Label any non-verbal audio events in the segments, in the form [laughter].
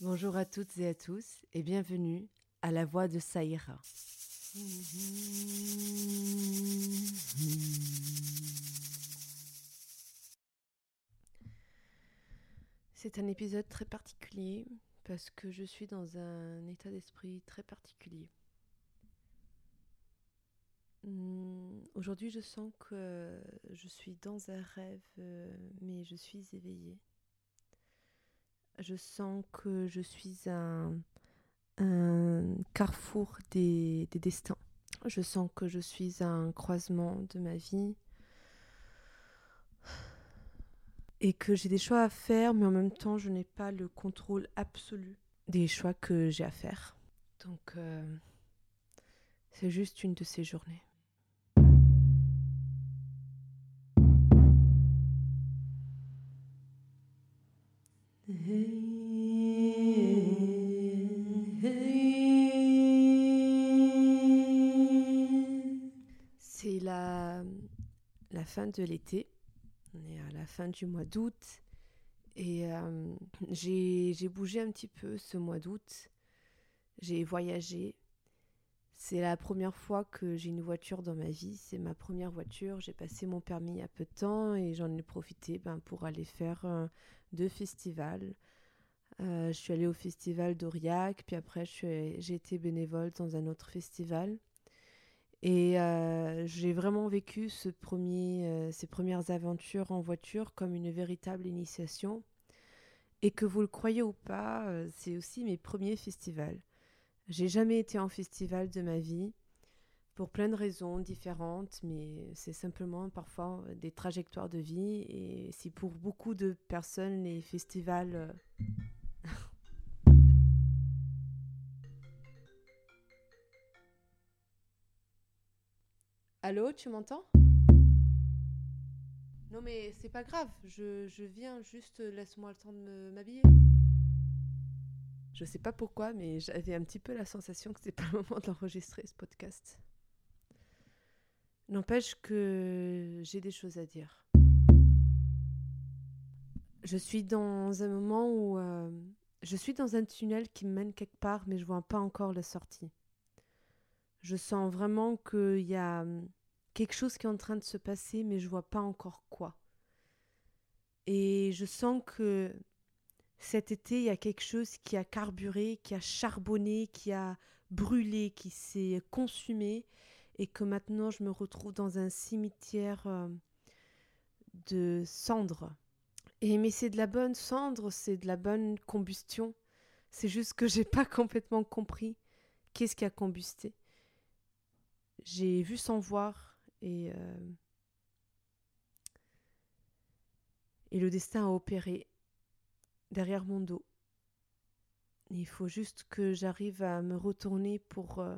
Bonjour à toutes et à tous et bienvenue à la voix de Saïra. C'est un épisode très particulier parce que je suis dans un état d'esprit très particulier. Hmm, aujourd'hui, je sens que je suis dans un rêve, euh, mais je suis éveillée. Je sens que je suis un, carrefour des, des destins. Je sens que je suis un croisement de ma vie et que j'ai des choix à faire, mais en même temps, je n'ai pas le contrôle absolu des choix que j'ai à faire. Donc, euh, c'est juste une de ces journées. Fin de l'été. On est à la fin du mois d'août. Et euh, j'ai bougé un petit peu ce mois d'août. J'ai voyagé. C'est la première fois que j'ai une voiture dans ma vie. C'est ma première voiture. J'ai passé mon permis il y a peu de temps et j'en ai profité ben, pour aller faire euh, deux festivals. Euh, je suis allée au festival d'Aurillac, puis après j'ai été bénévole dans un autre festival. Et euh, j'ai vraiment vécu euh, ces premières aventures en voiture comme une véritable initiation. Et que vous le croyez ou pas, euh, c'est aussi mes premiers festivals. J'ai jamais été en festival de ma vie pour plein de raisons différentes, mais c'est simplement parfois des trajectoires de vie. Et si pour beaucoup de personnes les festivals Allô, tu m'entends? Non mais c'est pas grave, je, je viens, juste laisse-moi le temps de m'habiller. Je sais pas pourquoi, mais j'avais un petit peu la sensation que c'était pas le moment d'enregistrer ce podcast. N'empêche que j'ai des choses à dire. Je suis dans un moment où euh, je suis dans un tunnel qui me mène quelque part, mais je vois pas encore la sortie. Je sens vraiment qu'il y a quelque chose qui est en train de se passer, mais je vois pas encore quoi. Et je sens que cet été, il y a quelque chose qui a carburé, qui a charbonné, qui a brûlé, qui s'est consumé, et que maintenant je me retrouve dans un cimetière euh, de cendres. Et mais c'est de la bonne cendre, c'est de la bonne combustion. C'est juste que j'ai pas complètement compris qu'est-ce qui a combusté. J'ai vu sans voir et, euh, et le destin a opéré derrière mon dos. il faut juste que j'arrive à me retourner pour euh,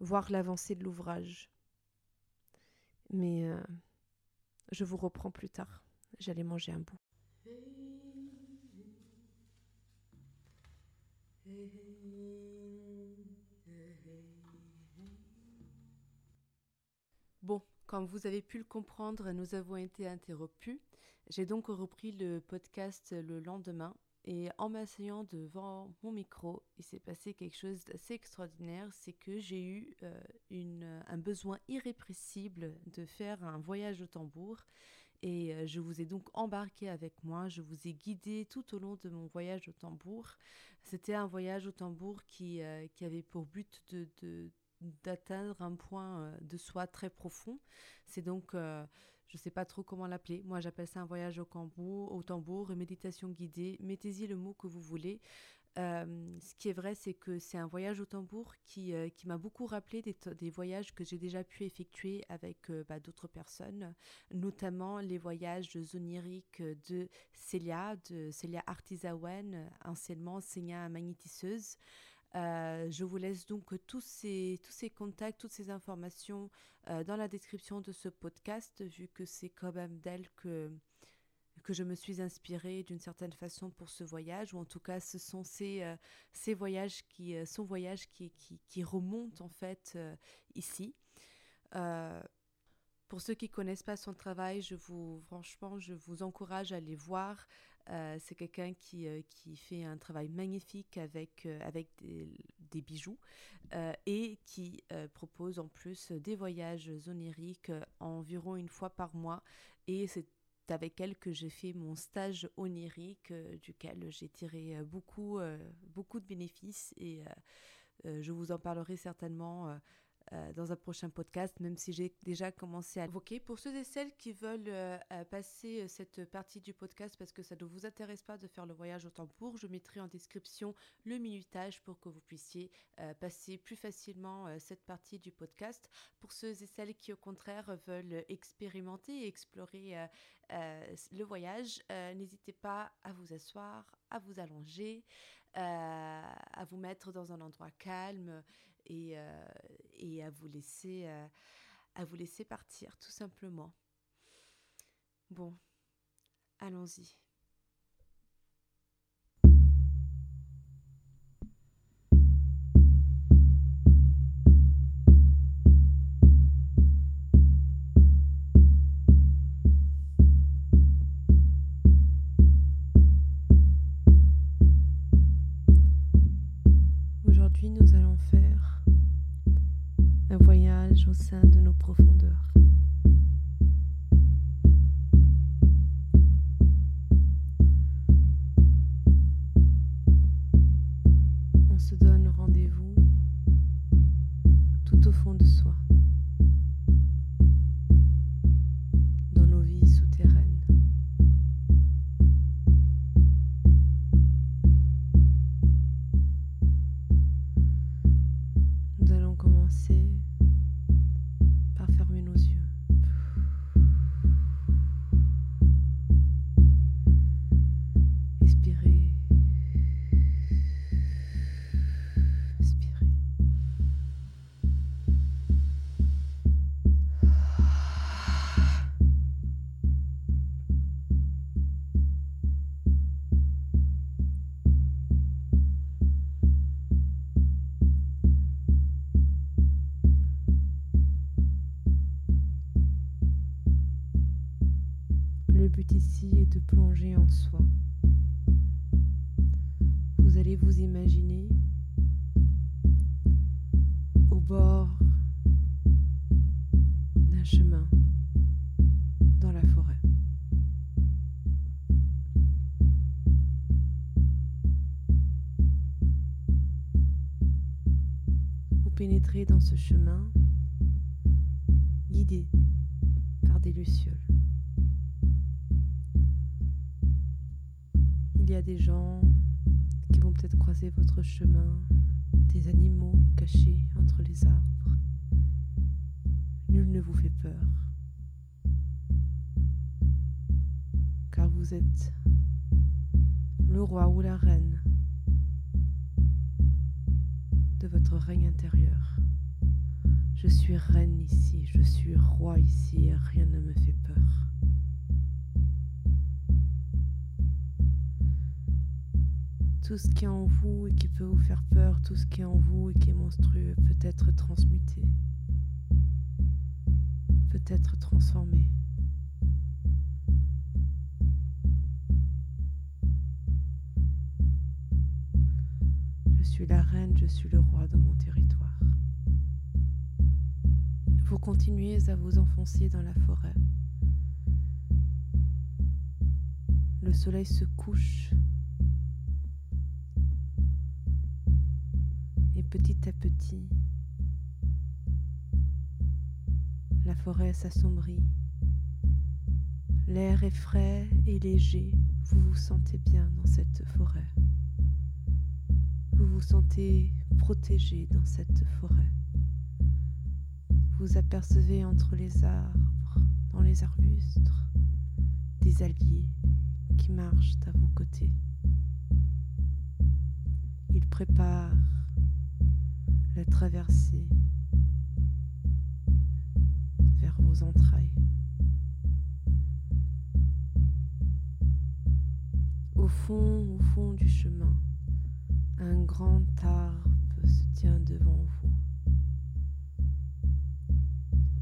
voir l'avancée de l'ouvrage. Mais euh, je vous reprends plus tard. J'allais manger un bout. Comme vous avez pu le comprendre, nous avons été interrompus. J'ai donc repris le podcast le lendemain et en m'asseyant devant mon micro, il s'est passé quelque chose d'assez extraordinaire, c'est que j'ai eu euh, un besoin irrépressible de faire un voyage au tambour et euh, je vous ai donc embarqué avec moi, je vous ai guidé tout au long de mon voyage au tambour. C'était un voyage au tambour qui, euh, qui avait pour but de, d'atteindre un point euh, de soi très profond. C'est donc, euh, je ne sais pas trop comment l'appeler, moi j'appelle ça un voyage au, tambour, une méditation guidée, mettez-y le mot que vous voulez. Euh, ce qui est vrai, c'est que c'est un voyage au tambour qui, qui m'a beaucoup rappelé des, des voyages que j'ai déjà pu effectuer avec bah, d'autres personnes, notamment les voyages oniriques de Célia, de Célia Artisawan, anciennement Célia magnétiseuse. Euh, je vous laisse donc tous ces, contacts, toutes ces informations euh, dans la description de ce podcast, vu que c'est quand même d'elle que, que je me suis inspirée d'une certaine façon pour ce voyage, ou en tout cas ce sont ces, euh, ces voyages qui, son voyage qui, qui, qui remonte en fait ici. pour ceux qui connaissent pas son travail, je vous, franchement, je vous encourage à aller voir. Euh, c'est quelqu'un qui, euh, qui fait un travail magnifique avec, euh, avec des, bijoux et qui propose en plus des voyages oniriques environ une fois par mois. Et c'est avec elle que j'ai fait mon stage onirique, duquel j'ai tiré beaucoup, beaucoup de bénéfices et je vous en parlerai certainement euh, dans un prochain podcast, même si j'ai déjà commencé à évoquer. Pour ceux et celles qui veulent euh, euh, passer cette partie du podcast parce que ça ne vous intéresse pas de faire le voyage au tambour, je mettrai en description le minutage pour que vous puissiez passer plus facilement cette partie du podcast. Pour ceux et celles qui au contraire veulent expérimenter et explorer le voyage, n'hésitez pas à vous asseoir, à vous allonger, à vous mettre dans un endroit calme et, euh, euh, à vous laisser partir tout simplement. Bon, allons-y. Pénétrez dans ce chemin guidé par des lucioles. Il y a des gens qui vont peut-être croiser votre chemin, des animaux cachés entre les arbres. Nul ne vous fait peur, car vous êtes le roi ou la reine de votre règne intérieur. Je suis reine ici, je suis roi ici et rien ne me fait peur. Tout ce qui est en vous et qui peut vous faire peur, tout ce qui est en vous et qui est monstrueux peut être transmuté, peut être transformé. Suis la reine, je suis le roi dans mon territoire. Vous continuez à vous enfoncer dans la forêt. Le soleil se couche petit à petit, la forêt s'assombrit. L'air est frais et léger. Vous vous sentez bien dans cette forêt. Vous sentez protégé dans cette forêt. Vous apercevez entre les arbres, dans les arbustes, des alliés qui marchent à vos côtés. Ils préparent la traverser vers vos entrailles. Au fond, au fond du chemin, un grand arbre se tient devant vous.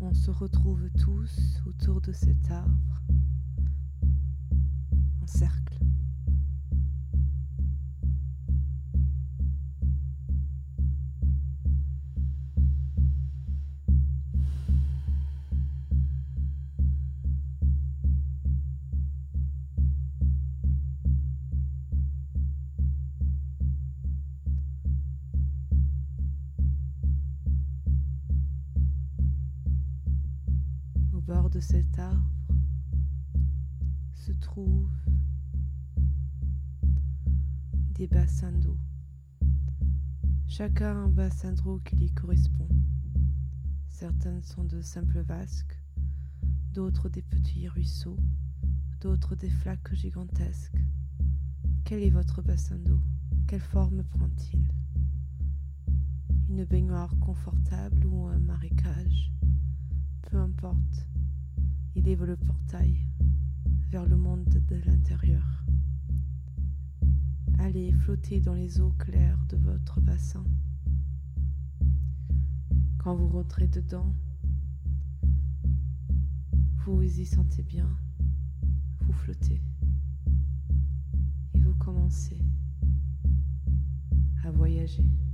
On se retrouve tous autour de cet arbre, en cercle. Cet arbre se trouvent des bassins d'eau. Chacun un bassin d'eau qui lui correspond. Certains sont de simples vasques, d'autres des petits ruisseaux, d'autres des flaques gigantesques. Quel est votre bassin d'eau? Quelle forme prend-il? Une baignoire confortable ou un marécage? Peu importe il ouvre le portail vers le monde de l'intérieur. Allez flotter dans les eaux claires de votre bassin. Quand vous rentrez dedans, vous vous y sentez bien, vous flottez et vous commencez à voyager.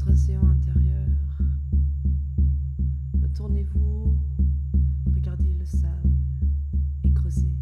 votre océan intérieur. Retournez-vous, regardez le sable et creusez.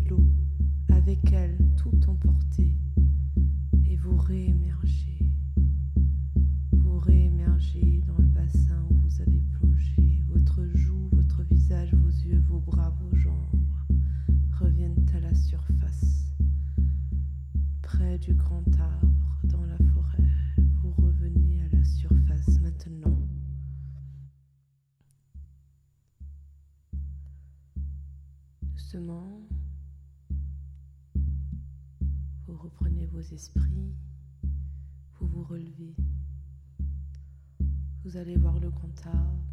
L'eau avec elle tout emporter et vous réémergez. Vous réémergez dans le bassin où vous avez plongé. Votre joue, votre visage, vos yeux, vos bras, vos jambes reviennent à la surface. Près du grand arbre esprits, vous vous relevez. Vous allez voir le grand arbre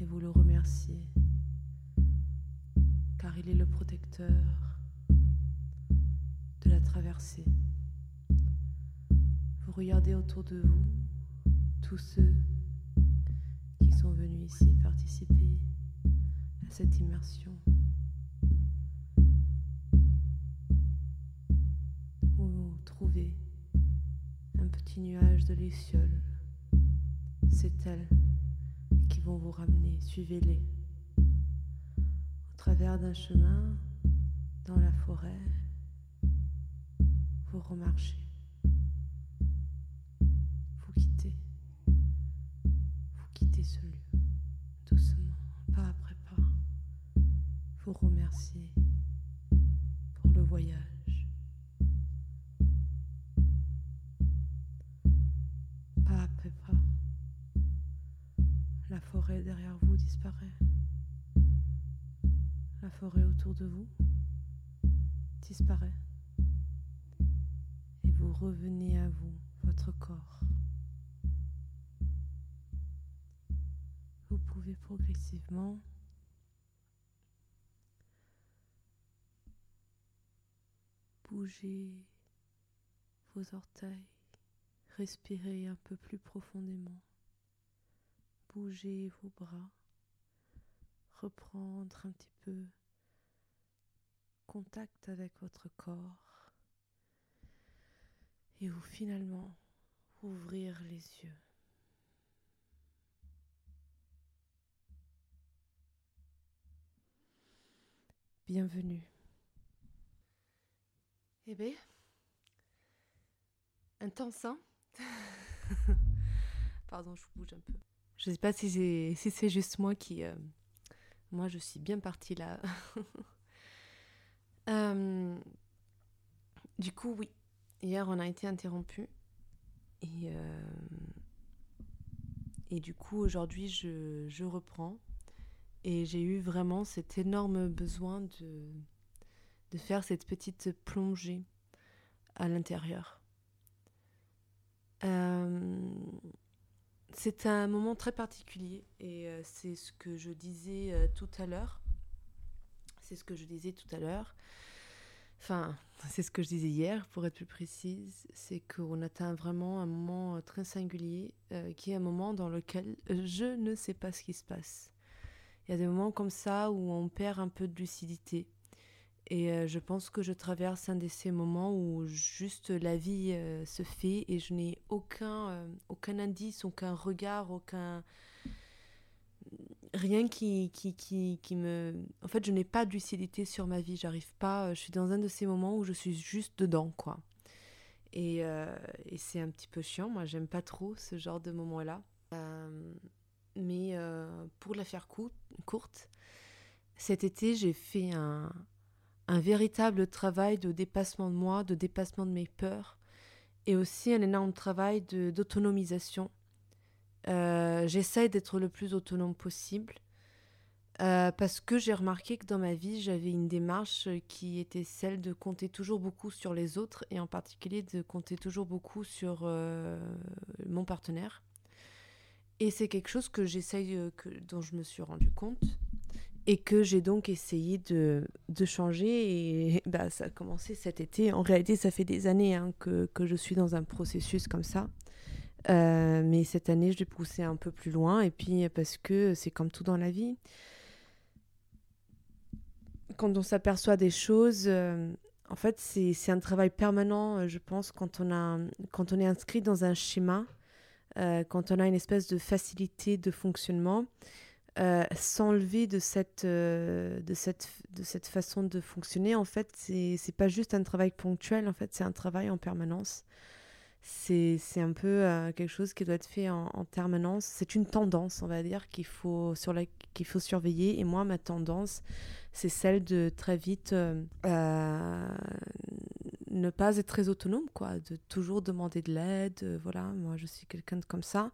et vous le remerciez car il est le protecteur de la traversée. Vous regardez autour de vous tous ceux qui sont venus ici participer à cette immersion. Un petit nuage de lucioles. C'est elles qui vont vous ramener. Suivez-les. Au travers d'un chemin, dans la forêt, vous remarchez. De vous disparaît. Et vous revenez à vous, votre corps. Vous pouvez progressivement bouger vos orteils, respirer un peu plus profondément, bouger vos bras, reprendre un petit peu contact avec votre corps et vous finalement ouvrir les yeux. Bienvenue. Eh bien, intense, hein [laughs] Pardon, je bouge un peu. Je sais pas si c'est si juste moi qui... euh, moi, je suis bien partie là. [laughs] Euh, du coup, oui. Hier, on a été interrompu. Et, euh, et du coup, aujourd'hui, je, je reprends. Et j'ai eu vraiment cet énorme besoin de, de faire cette petite plongée à l'intérieur. Euh, c'est un moment très particulier et c'est ce que je disais tout à l'heure. C'est ce que je disais tout à l'heure. Enfin, [laughs] c'est ce que je disais hier, pour être plus précise. C'est qu'on atteint vraiment un moment euh, très singulier, euh, qui est un moment dans lequel je ne sais pas ce qui se passe. Il y a des moments comme ça où on perd un peu de lucidité. Et euh, je pense que je traverse un de ces moments où juste la vie euh, se fait et je n'ai aucun, euh, aucun indice, aucun regard, aucun. Rien qui, qui, qui, qui me. En fait, je n'ai pas de lucidité sur ma vie. J'arrive pas. Je suis dans un de ces moments où je suis juste dedans, quoi. Et, euh, et c'est un petit peu chiant. Moi, j'aime pas trop ce genre de moment-là. Euh, mais euh, pour la faire courte, cet été, j'ai fait un, un véritable travail de dépassement de moi, de dépassement de mes peurs, et aussi un énorme travail d'autonomisation. Euh, j'essaye d'être le plus autonome possible. Euh, parce que j'ai remarqué que dans ma vie, j'avais une démarche qui était celle de compter toujours beaucoup sur les autres et en particulier de compter toujours beaucoup sur euh, mon partenaire. Et c'est quelque chose que j'essaye, que, dont je me suis rendu compte et que j'ai donc essayé de, de, changer. Et bah, ça a commencé cet été. En réalité, ça fait des années hein, que, que, je suis dans un processus comme ça. Mais cette année, je l'ai poussé un peu plus loin. Et puis, parce que c'est comme tout dans la vie quand on s'aperçoit des choses, euh, en fait, c'est un travail permanent, euh, je pense, quand on, a, quand on est inscrit dans un schéma, euh, quand on a une espèce de facilité de fonctionnement, s'enlever de cette, de, cette, de cette façon de fonctionner, en fait, c'est pas juste un travail ponctuel, en fait, c'est un travail en permanence. C'est un peu quelque chose qui doit être fait en, en permanence. C'est une tendance, on va dire, qu'il faut, sur faut surveiller. Et moi, ma tendance, c'est celle de très vite euh, euh, ne pas être très autonome, quoi, de toujours demander de l'aide. Euh, voilà, moi je suis quelqu'un comme ça.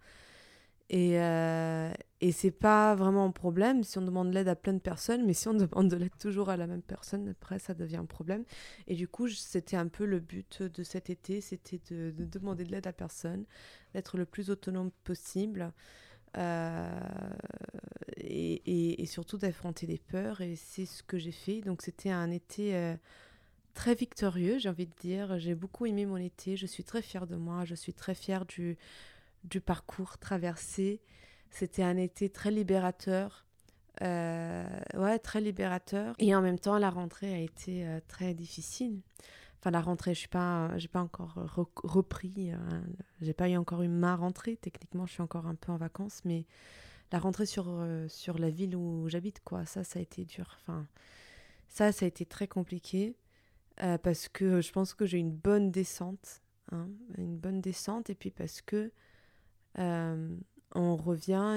Et, euh, et c'est pas vraiment un problème si on demande de l'aide à plein de personnes, mais si on [laughs] demande de l'aide toujours à la même personne, après ça devient un problème. Et du coup, c'était un peu le but de cet été, c'était de, de, demander de l'aide à personne, d'être le plus autonome possible. Euh, et, et, surtout d'affronter des peurs. Et c'est ce que j'ai fait. Donc c'était un été euh, très victorieux, j'ai envie de dire. J'ai beaucoup aimé mon été. Je suis très fière de moi. Je suis très fière du, du parcours traversé. C'était un été très libérateur. Euh, ouais, très libérateur. Et en même temps, la rentrée a été très difficile enfin la rentrée, je suis pas, j'ai pas encore repris, hein. j'ai pas eu encore eu ma rentrée. Techniquement, je suis encore un peu en vacances, mais la rentrée sur euh, sur la ville où j'habite, quoi, ça, ça a été dur. Enfin, ça, ça a été très compliqué euh, parce que je pense que j'ai une bonne descente, hein, une bonne descente, et puis parce que euh, on revient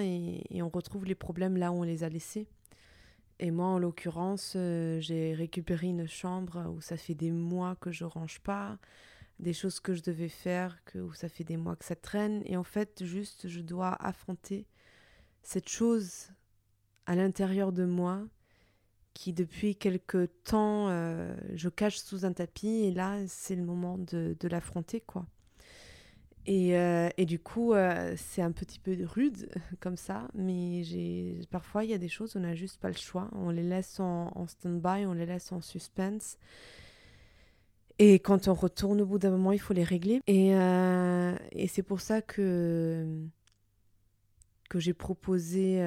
et, on retrouve les problèmes là où on les a laissés. Et moi, en l'occurrence, euh, j'ai récupéré une chambre où ça fait des mois que je range pas, des choses que je devais faire, que, où ça fait des mois que ça traîne. Et en fait, juste, je dois affronter cette chose à l'intérieur de moi qui, depuis quelque temps, euh, je cache sous un tapis. Et là, c'est le moment de, de l'affronter, quoi. Et, euh, et, du coup, euh, c'est un petit peu rude [laughs] comme ça, mais parfois il y a des choses, on n'a juste pas le choix. On les laisse en, en stand-by, on les laisse en suspense. Et quand on retourne au bout d'un moment, il faut les régler. Et, euh, et c'est pour ça que, que j'ai proposé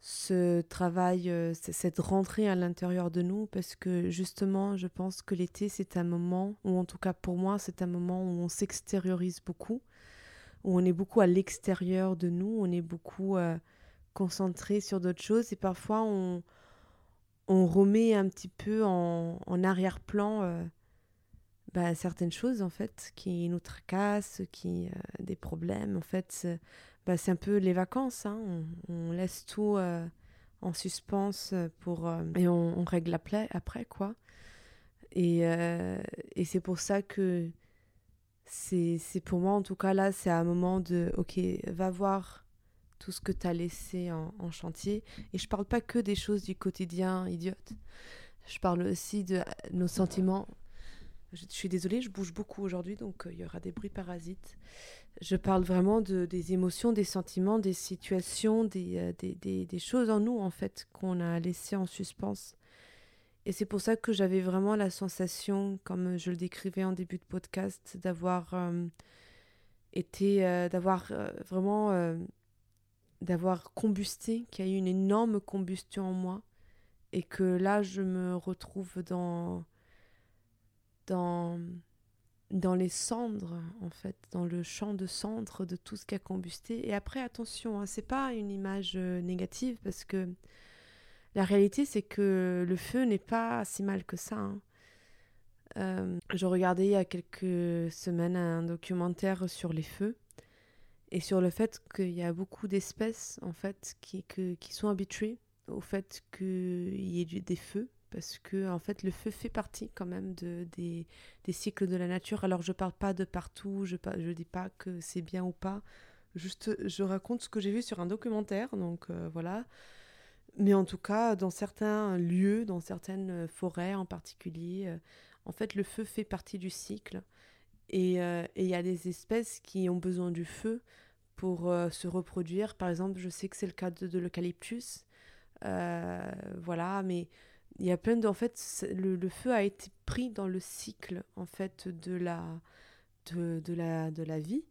ce travail, euh, cette rentrée à l'intérieur de nous, parce que justement, je pense que l'été, c'est un moment, ou en tout cas pour moi, c'est un moment où on s'extériorise beaucoup, où on est beaucoup à l'extérieur de nous, on est beaucoup euh, concentré sur d'autres choses, et parfois on, on remet un petit peu en, en arrière-plan euh, bah, certaines choses, en fait, qui nous tracassent, qui, des problèmes, en fait bah, c'est un peu les vacances. Hein. On, laisse tout euh, en suspens pour, euh, et on, règle après, après quoi. Et, euh, et c'est pour ça que c'est pour moi, en tout cas, là, c'est un moment de, ok, va voir tout ce que tu as laissé en, en, chantier. Et je parle pas que des choses du quotidien idiotes. Je parle aussi de nos sentiments. Je, suis désolée, je bouge beaucoup aujourd'hui, donc il y aura des bruits parasites. Je parle vraiment de, des émotions, des sentiments, des situations, des, euh, des, des, des, choses en nous, en fait, qu'on a laissées en suspens. Et c'est pour ça que j'avais vraiment la sensation, comme je le décrivais en début de podcast, d'avoir euh, été, euh, d'avoir vraiment, d'avoir combusté, qu'il y a eu une énorme combustion en moi. Et que là, je me retrouve dans, dans, dans les cendres, en fait, dans le champ de cendres de tout ce qui a combusté. Et après, attention, hein, c'est pas une image euh, négative parce que la réalité, c'est que le feu n'est pas si mal que ça. Hein. Euh, je regardais il y a quelques semaines un documentaire sur les feux et sur le fait qu'il y a beaucoup d'espèces en fait qui, que, qui sont habituées au fait qu'il y ait des feux parce que en fait le feu fait partie quand même de, des, des cycles de la nature. Alors je parle pas de partout, je ne dis pas que c'est bien ou pas. Juste, je raconte ce que j'ai vu sur un documentaire, donc voilà. Mais en tout cas, dans certains lieux, dans certaines forêts en particulier, en fait, le feu fait partie du cycle. Et il y a des espèces qui ont besoin du feu pour se reproduire. Par exemple, je sais que c'est le cas de, l'eucalyptus. voilà, mais il y a plein de... En fait, le, feu a été pris dans le cycle, en fait, de la, de, de la, de la vie.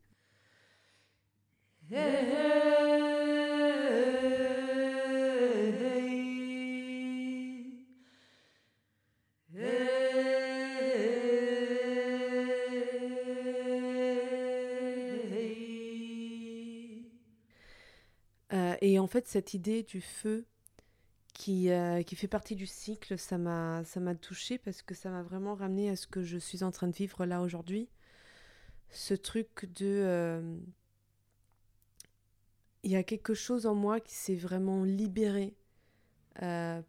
Euh, et en fait, cette idée du feu qui, euh, qui fait partie du cycle, ça m'a, ça m'a touché parce que ça m'a vraiment ramené à ce que je suis en train de vivre là aujourd'hui. Ce truc de. Euh, il y a quelque chose en moi qui s'est vraiment libéré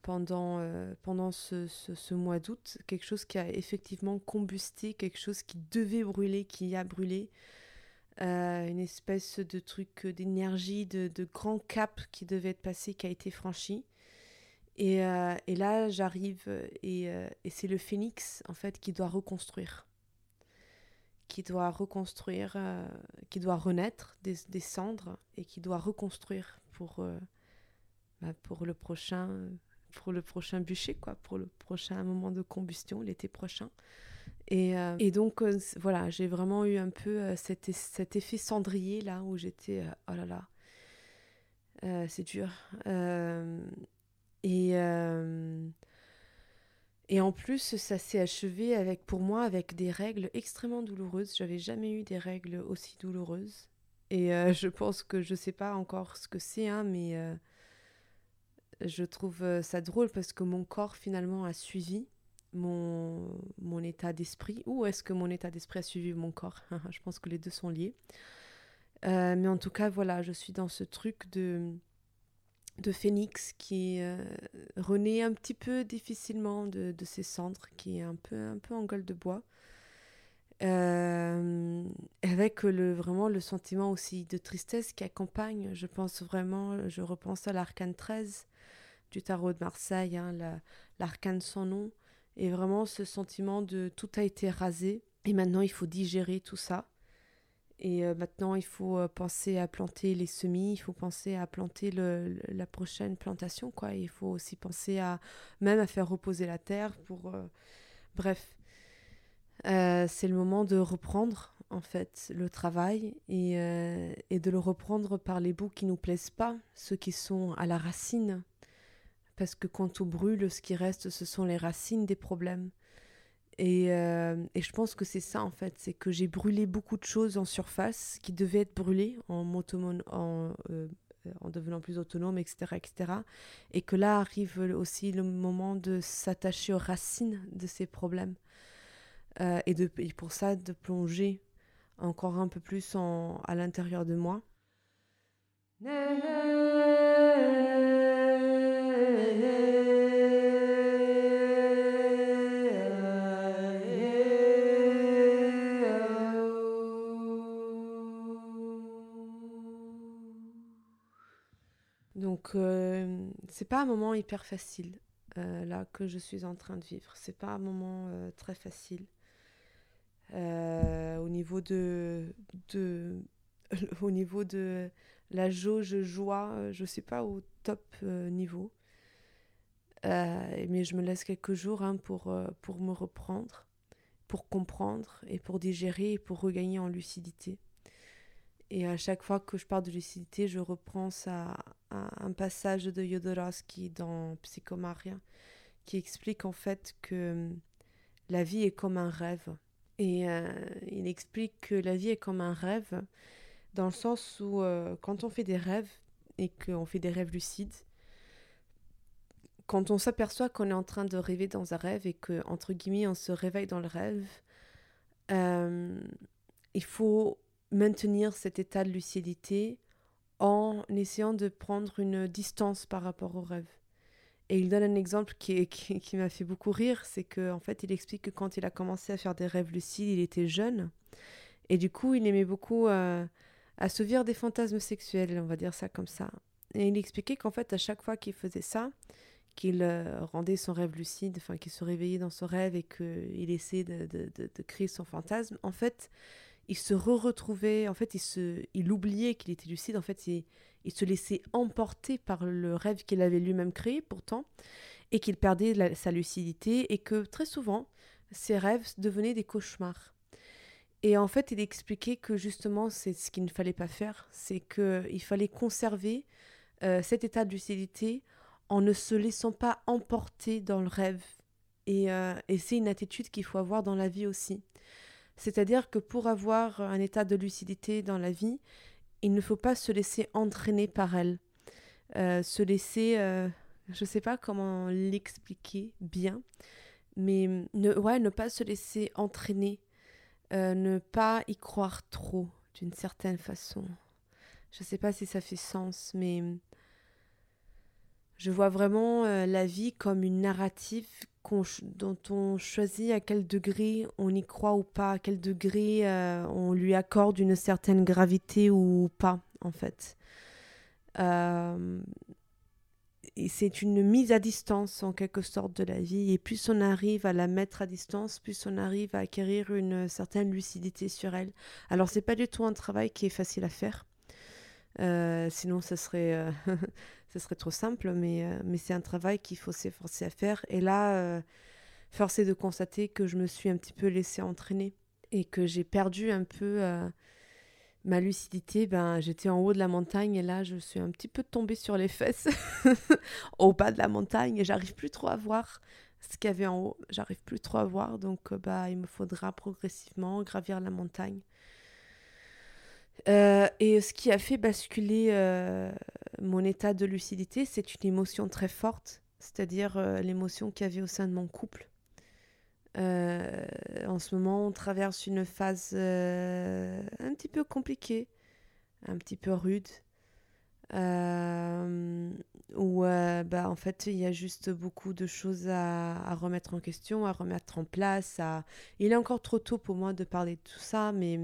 pendant, pendant ce, mois d'août. Quelque chose qui a effectivement combusté, quelque chose qui devait brûler, qui a brûlé. Euh, une espèce de truc d'énergie, de, grand cap qui devait être passé, qui a été franchi. Et, euh, et là, j'arrive et, euh, et c'est le phénix, en fait, qui doit reconstruire. Qui doit reconstruire, qui doit renaître des, cendres et qui doit reconstruire pour, bah, pour, le prochain, pour le prochain bûcher, quoi, pour le prochain moment de combustion, l'été prochain. Et, euh, donc, euh, voilà, j'ai vraiment eu un peu euh, cet, effet cendrier là où j'étais, oh là là, c'est dur. Et, et en plus, ça s'est achevé avec, pour moi avec des règles extrêmement douloureuses. J'avais jamais eu des règles aussi douloureuses. Et [laughs] je pense que je sais pas encore ce que c'est, hein, mais je trouve ça drôle parce que mon corps finalement a suivi mon, mon état d'esprit ou est-ce que mon état d'esprit a suivi mon corps? [laughs] Je pense que les deux sont liés. Euh, mais en tout cas, voilà, je suis dans ce truc de, de phénix qui euh, renaît un petit peu difficilement de, de, ses cendres, qui est un peu, un peu en gueule de bois. Euh, avec le, vraiment le sentiment aussi de tristesse qui accompagne. Je pense vraiment, je repense à l'arcane 13 du tarot de Marseille, hein, l'arcane sans nom, et vraiment ce sentiment de tout a été rasé et maintenant il faut digérer tout ça. Et euh, maintenant il faut euh, penser à planter les semis, il faut penser à planter le, la prochaine plantation quoi. Il faut aussi penser à même à faire reposer la terre pour euh, bref. c'est le moment de reprendre en fait le travail et, et de le reprendre par les bouts qui nous plaisent pas, ceux qui sont à la racine parce que quand tout brûle, ce qui reste, ce sont les racines des problèmes. Et, euh, et je pense que c'est ça en fait, c'est que j'ai brûlé beaucoup de choses en surface qui devaient être brûlées en, euh, en devenant plus autonome, etc., etc. Et que là arrive aussi le moment de s'attacher aux racines de ces problèmes. Euh, et, de, pour ça, de plonger encore un peu plus à l'intérieur de moi. Donc, euh, c'est pas un moment hyper facile euh, là que je suis en train de vivre. C'est pas un moment euh, très facile. au niveau de, de [laughs] au niveau de la jauge joie, je sais pas au top niveau. mais je me laisse quelques jours hein, pour me reprendre, pour comprendre et pour digérer et pour regagner en lucidité. Et à chaque fois que je parle de lucidité, je reprends à, un passage de Jodorowsky dans Psychomaria qui explique en fait que hum, la vie est comme un rêve. Et euh, il explique que la vie est comme un rêve dans le sens où euh, quand on fait des rêves et qu'on fait des rêves lucides, quand on s'aperçoit qu'on est en train de rêver dans un rêve et que, entre guillemets, on se réveille dans le rêve, euh, il faut maintenir cet état de lucidité en essayant de prendre une distance par rapport au rêve. Et il donne un exemple qui, [laughs] qui, m'a fait beaucoup rire, c'est qu'en en fait, il explique que quand il a commencé à faire des rêves lucides, il était jeune. Et du coup, il aimait beaucoup euh, assouvir des fantasmes sexuels, on va dire ça comme ça. Et il expliquait qu'en fait, à chaque fois qu'il faisait ça, qu'il euh, rendait son rêve lucide, enfin qu'il se réveillait dans son rêve et qu'il essayait de, de, de, créer son fantasme, en fait, il se re-retrouvait, en fait, il, se, il oubliait qu'il était lucide, en fait, il, se laissait emporter par le rêve qu'il avait lui-même créé pourtant, et qu'il perdait sa lucidité, et que très souvent, ses rêves devenaient des cauchemars. Et en fait, il expliquait que justement, c'est ce qu'il ne fallait pas faire, c'est qu'il fallait conserver euh, cet état de lucidité en ne se laissant pas emporter dans le rêve. Et, euh, et c'est une attitude qu'il faut avoir dans la vie aussi. C'est-à-dire que pour avoir un état de lucidité dans la vie, il ne faut pas se laisser entraîner par elle. Euh, se laisser, euh, je ne sais pas comment l'expliquer bien, mais ne, ouais, ne pas se laisser entraîner, ne pas y croire trop d'une certaine façon. Je ne sais pas si ça fait sens, mais je vois vraiment euh, la vie comme une narrative dont on choisit à quel degré on y croit ou pas, à quel degré euh, on lui accorde une certaine gravité ou pas, en fait. Euh, c'est une mise à distance en quelque sorte de la vie et plus on arrive à la mettre à distance, plus on arrive à acquérir une certaine lucidité sur elle. Alors c'est pas du tout un travail qui est facile à faire. sinon, ça serait [laughs] ce serait trop simple, mais, euh, mais c'est un travail qu'il faut s'efforcer à faire. Et là, euh, force est de constater que je me suis un petit peu laissée entraîner et que j'ai perdu un peu euh, ma lucidité. Ben, j'étais en haut de la montagne et là, je suis un petit peu tombée sur les fesses [laughs] au bas de la montagne et j'arrive plus trop à voir ce qu'il y avait en haut. J'arrive plus trop à voir, donc bah, il me faudra progressivement gravir la montagne. Euh, et ce qui a fait basculer euh, mon état de lucidité, c'est une émotion très forte, c'est-à-dire euh, l'émotion qu'il y avait au sein de mon couple. en ce moment, on traverse une phase un petit peu compliquée, un petit peu rude, où bah, en fait il y a juste beaucoup de choses à, remettre en question, à remettre en place. Il est encore trop tôt pour moi de parler de tout ça, mais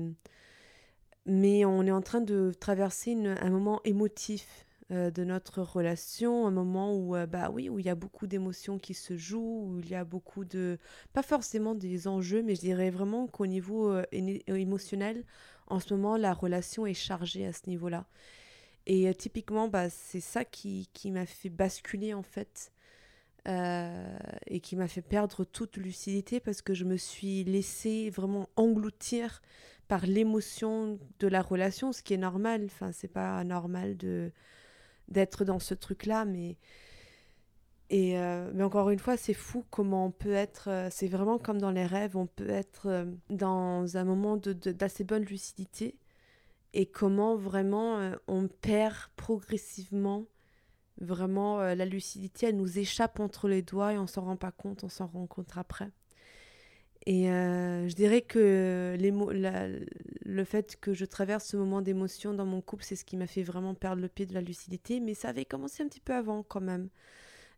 mais on est en train de traverser un moment émotif euh, de notre relation, un moment où, euh, bah oui, où il y a beaucoup d'émotions qui se jouent, où il y a beaucoup de, pas forcément des enjeux, mais je dirais vraiment qu'au niveau euh, émotionnel, en ce moment, la relation est chargée à ce niveau-là. Et typiquement, bah, c'est ça qui, qui m'a fait basculer en fait. et qui m'a fait perdre toute lucidité parce que je me suis laissée vraiment engloutir par l'émotion de la relation, ce qui est normal. Enfin, c'est pas normal de d'être dans ce truc-là, mais et euh, mais encore une fois, c'est fou comment on peut être. Euh, c'est vraiment comme dans les rêves, on peut être euh, dans un moment de d'assez bonne lucidité et comment vraiment on perd progressivement vraiment la lucidité. Elle nous échappe entre les doigts et on s'en rend pas compte, on s'en rend compte après. Et euh, je dirais que les le fait que je traverse ce moment d'émotion dans mon couple, c'est ce qui m'a fait vraiment perdre le pied de la lucidité. Mais ça avait commencé un petit peu avant quand même.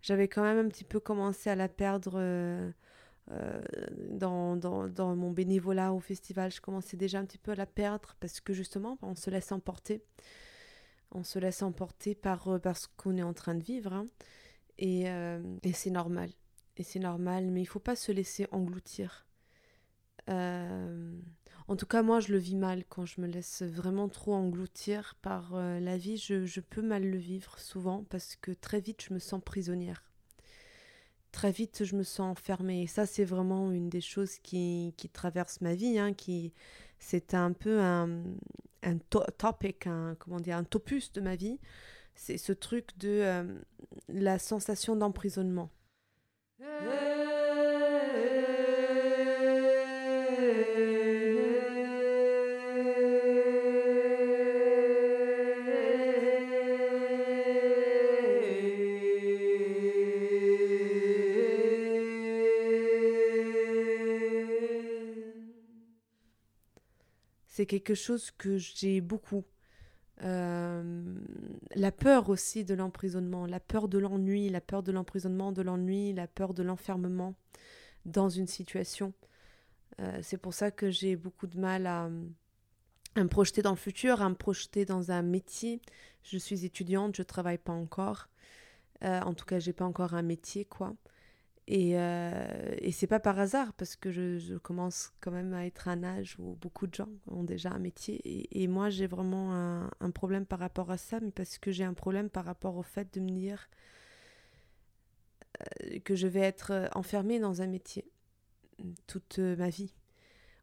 J'avais quand même un petit peu commencé à la perdre euh, euh, dans, dans, dans, mon bénévolat au festival. Je commençais déjà un petit peu à la perdre parce que justement, on se laisse emporter. On se laisse emporter par, par ce qu'on est en train de vivre. Hein. Et, et c'est normal. Et c'est normal, mais il faut pas se laisser engloutir. Euh, en tout cas, moi, je le vis mal quand je me laisse vraiment trop engloutir par euh, la vie. Je, peux mal le vivre souvent parce que très vite, je me sens prisonnière. Très vite, je me sens enfermée. Et ça, c'est vraiment une des choses qui, qui traverse ma vie. Hein, qui, c'est un peu un, un topic, un, comment dire, un topus de ma vie. C'est ce truc de euh, la sensation d'emprisonnement. C'est quelque chose que j'ai beaucoup. Euh, la peur aussi de l'emprisonnement, la peur de l'ennui, la peur de l'emprisonnement, de l'ennui, la peur de l'enfermement dans une situation. Euh, c'est pour ça que j'ai beaucoup de mal à, me projeter dans le futur, à me projeter dans un métier. Je suis étudiante, je travaille pas encore. Euh, en tout cas, j'ai pas encore un métier, quoi. Et, euh, et c'est pas par hasard, parce que je, commence quand même à être à un âge où beaucoup de gens ont déjà un métier. Et, moi, j'ai vraiment un, problème par rapport à ça, mais parce que j'ai un problème par rapport au fait de me dire euh, que je vais être enfermée dans un métier toute ma vie.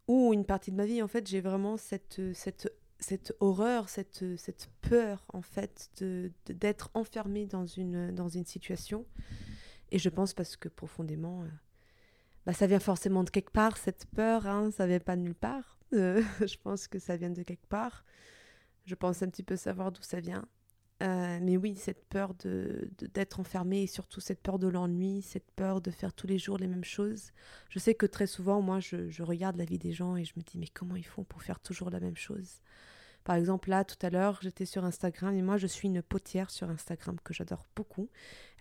Ou une partie de ma vie, en fait, j'ai vraiment cette, cette, cette horreur, cette, cette peur, en fait, d'être de, d'être enfermée dans une, dans une situation. Et je pense parce que profondément, euh, bah, ça vient forcément de quelque part, cette peur, hein, ça vient pas de nulle part. Euh, [laughs] je pense que ça vient de quelque part. Je pense un petit peu savoir d'où ça vient. Euh, mais oui, cette peur de, d'être enfermé et surtout cette peur de l'ennui, cette peur de faire tous les jours les mêmes choses. Je sais que très souvent, moi, je, je, regarde la vie des gens et je me dis, mais comment ils font pour faire toujours la même chose? Par exemple, là, tout à l'heure, j'étais sur Instagram et moi, je suis une potière sur Instagram que j'adore beaucoup.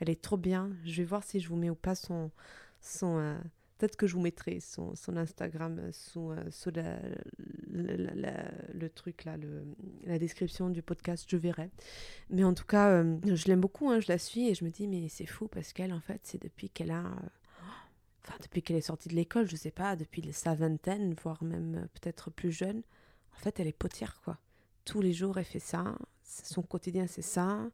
Elle est trop bien. Je vais voir si je vous mets ou pas son, son, euh, Peut-être que je vous mettrai son, son Instagram sous, euh, le truc, là, la description du podcast, je verrai. Mais en tout cas, euh, je l'aime beaucoup, hein, je la suis et je me dis, mais c'est fou parce qu'elle, en fait, c'est depuis qu'elle a. Euh, enfin, depuis qu'elle est sortie de l'école, je sais pas, depuis sa vingtaine, voire même peut-être plus jeune, en fait, elle est potière, quoi. Tous les jours, elle fait ça. Son quotidien, c'est ça.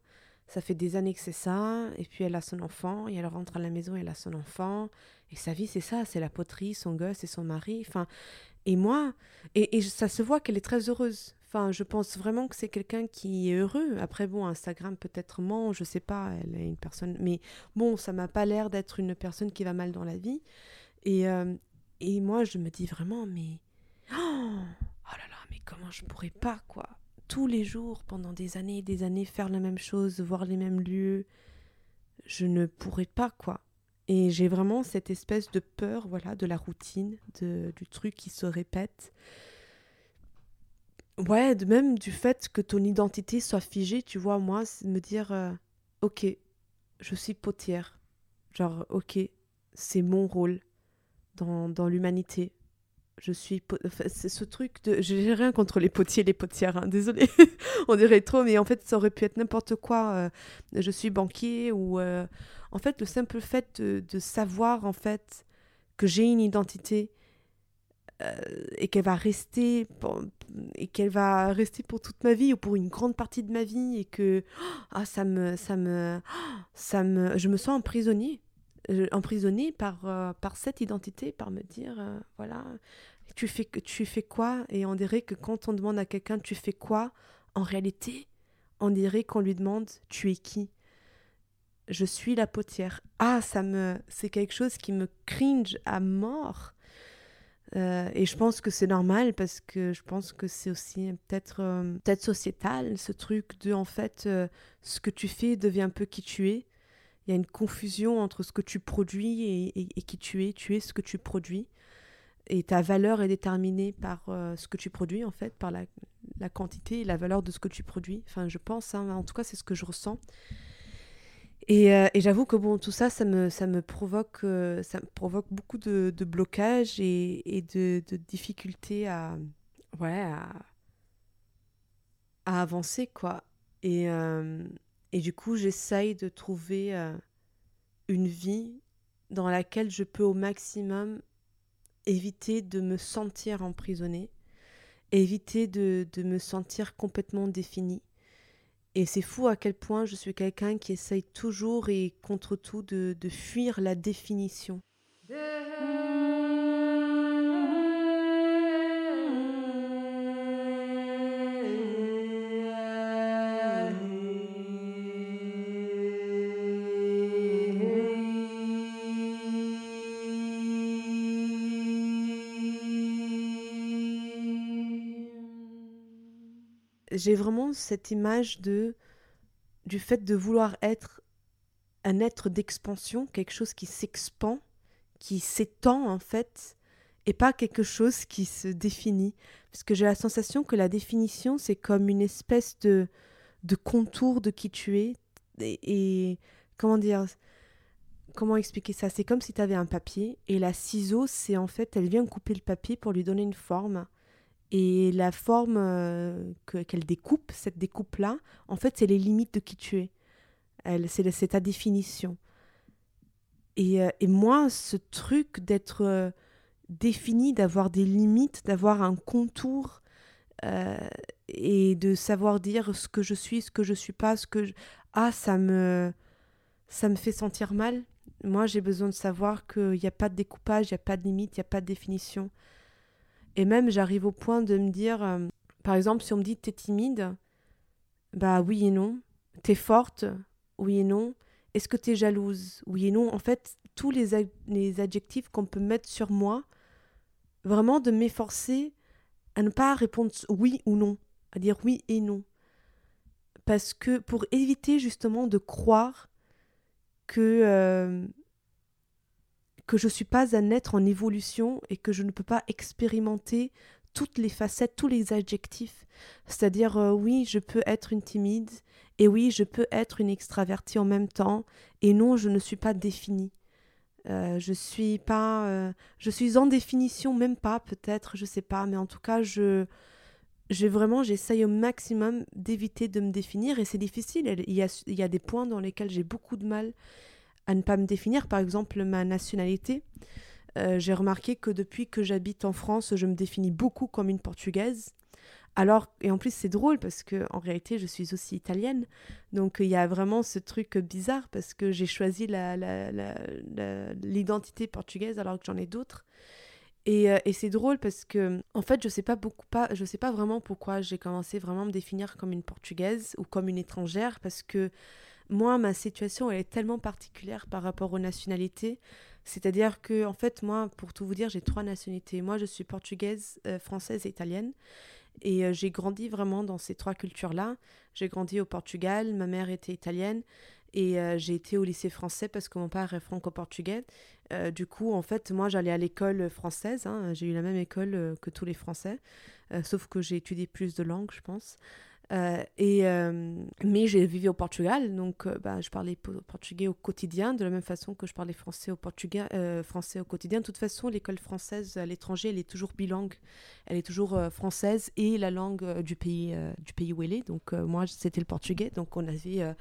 Ça fait des années que c'est ça. Et puis elle a son enfant. Et elle rentre à la maison elle a son enfant. Et sa vie, c'est ça. C'est la poterie, son gosse et son mari. Enfin, et moi, et, et ça se voit qu'elle est très heureuse. Enfin, je pense vraiment que c'est quelqu'un qui est heureux. Après, bon, Instagram peut-être ment, je sais pas, elle est une personne. Mais bon, ça m'a pas l'air d'être une personne qui va mal dans la vie. Et, euh, et moi, je me dis vraiment, mais. Oh, oh là là, mais comment je pourrais pas, quoi? Tous les jours, pendant des années et des années, faire la même chose, voir les mêmes lieux, je ne pourrais pas, quoi. Et j'ai vraiment cette espèce de peur, voilà, de la routine, de, du truc qui se répète. Ouais, de même du fait que ton identité soit figée, tu vois, moi, me dire, euh, ok, je suis potière. Genre, ok, c'est mon rôle dans, dans l'humanité je suis. c'est ce truc de. J'ai rien contre les potiers les potières, hein, désolé. [laughs] On dirait trop, mais en fait, ça aurait pu être n'importe quoi. Euh, je suis banquier ou. Euh, en fait, le simple fait de, savoir, en fait, que j'ai une identité euh, et qu'elle va rester. Pour, et qu'elle va rester pour toute ma vie ou pour une grande partie de ma vie et que. Ah, ça me. Ça me. Ça me je me sens emprisonnée emprisonnée par, par cette identité, par me dire, voilà, tu fais, tu fais quoi? Et on dirait que quand on demande à quelqu'un tu fais quoi, en réalité, on dirait qu'on lui demande tu es qui? Je suis la potière. Ah, ça me, c'est quelque chose qui me cringe à mort. Euh, et je pense que c'est normal parce que je pense que c'est aussi peut-être euh, peut-être sociétal ce truc de en fait euh, ce que tu fais devient un peu qui tu es. Il y a une confusion entre ce que tu produis et, qui tu es. Tu es ce que tu produis et ta valeur est déterminée par euh, ce que tu produis en fait, par la, la, quantité et la valeur de ce que tu produis. Enfin, je pense, hein, en tout cas, c'est ce que je ressens. Et, euh, et j'avoue que bon, tout ça, ça me, ça me provoque, euh, ça me provoque beaucoup de, blocages et, de, difficultés à, ouais, à avancer, quoi. Et, et du coup, j'essaye de trouver une vie dans laquelle je peux au maximum éviter de me sentir emprisonnée, éviter de, de me sentir complètement définie. Et c'est fou à quel point je suis quelqu'un qui essaye toujours et contre tout de, de fuir la définition. J'ai vraiment cette image de du fait de vouloir être un être d'expansion, quelque chose qui s'expand, qui s'étend en fait, et pas quelque chose qui se définit. Parce que j'ai la sensation que la définition, c'est comme une espèce de, de contour de qui tu es. Et, comment dire Comment expliquer ça? C'est comme si tu avais un papier, et la ciseau, c'est en fait, elle vient couper le papier pour lui donner une forme. Et la forme euh, qu'elle découpe, cette découpe-là, en fait, c'est les limites de qui tu es. C'est ta définition. Et, euh, et, moi, ce truc d'être euh, défini, d'avoir des limites, d'avoir un contour et de savoir dire ce que je suis, ce que je suis pas, ce que ah ça me ça me fait sentir mal. Moi, j'ai besoin de savoir qu'il n'y a pas de découpage, il n'y a pas de limite, il n'y a pas de définition. Et même, j'arrive au point de me dire, euh, par exemple, si on me dit t'es timide, bah oui et non. T'es forte, oui et non. Est-ce que t'es jalouse, oui et non. En fait, tous les, adjectifs qu'on peut mettre sur moi, vraiment de m'efforcer à ne pas répondre oui ou non, à dire oui et non. Parce que pour éviter justement de croire que euh, que je suis pas un être en évolution et que je ne peux pas expérimenter toutes les facettes, tous les adjectifs. C'est-à-dire, euh, oui, je peux être une timide, et oui, je peux être une extravertie en même temps, et non, je ne suis pas définie. Euh, je suis pas, euh, je suis en définition, même pas, peut-être, je sais pas, mais en tout cas, je, je vraiment, j'essaye au maximum d'éviter de me définir, et c'est difficile. Il y a des points dans lesquels j'ai beaucoup de mal à ne pas me définir. Par exemple, ma nationalité. Euh, j'ai remarqué que depuis que j'habite en France, je me définis beaucoup comme une portugaise. Alors, et en plus, c'est drôle parce que en réalité, je suis aussi italienne. Donc, il y a vraiment ce truc bizarre parce que j'ai choisi l'identité portugaise alors que j'en ai d'autres. Et, euh, et c'est drôle parce que, en fait, je sais pas beaucoup, pas, je sais pas vraiment pourquoi j'ai commencé vraiment à me définir comme une portugaise ou comme une étrangère parce que moi, ma situation, elle est tellement particulière par rapport aux nationalités. C'est-à-dire que, en fait, moi, pour tout vous dire, j'ai trois nationalités. Moi, je suis portugaise, euh, française et italienne. Et euh, j'ai grandi vraiment dans ces trois cultures-là. J'ai grandi au Portugal, ma mère était italienne. Et euh, j'ai été au lycée français parce que mon père est franco-portugais. du coup, en fait, moi, j'allais à l'école française. Hein. J'ai eu la même école que tous les Français. sauf que j'ai étudié plus de langues, je pense. Euh, et, euh, mais j'ai vécu au Portugal, donc euh, bah, je parlais portugais au quotidien, de la même façon que je parlais français au, portugais, français au quotidien. De toute façon, l'école française à l'étranger, elle est toujours bilingue. Elle est toujours française et la langue du, pays, du pays où elle est. Donc moi, c'était le portugais. Donc on avait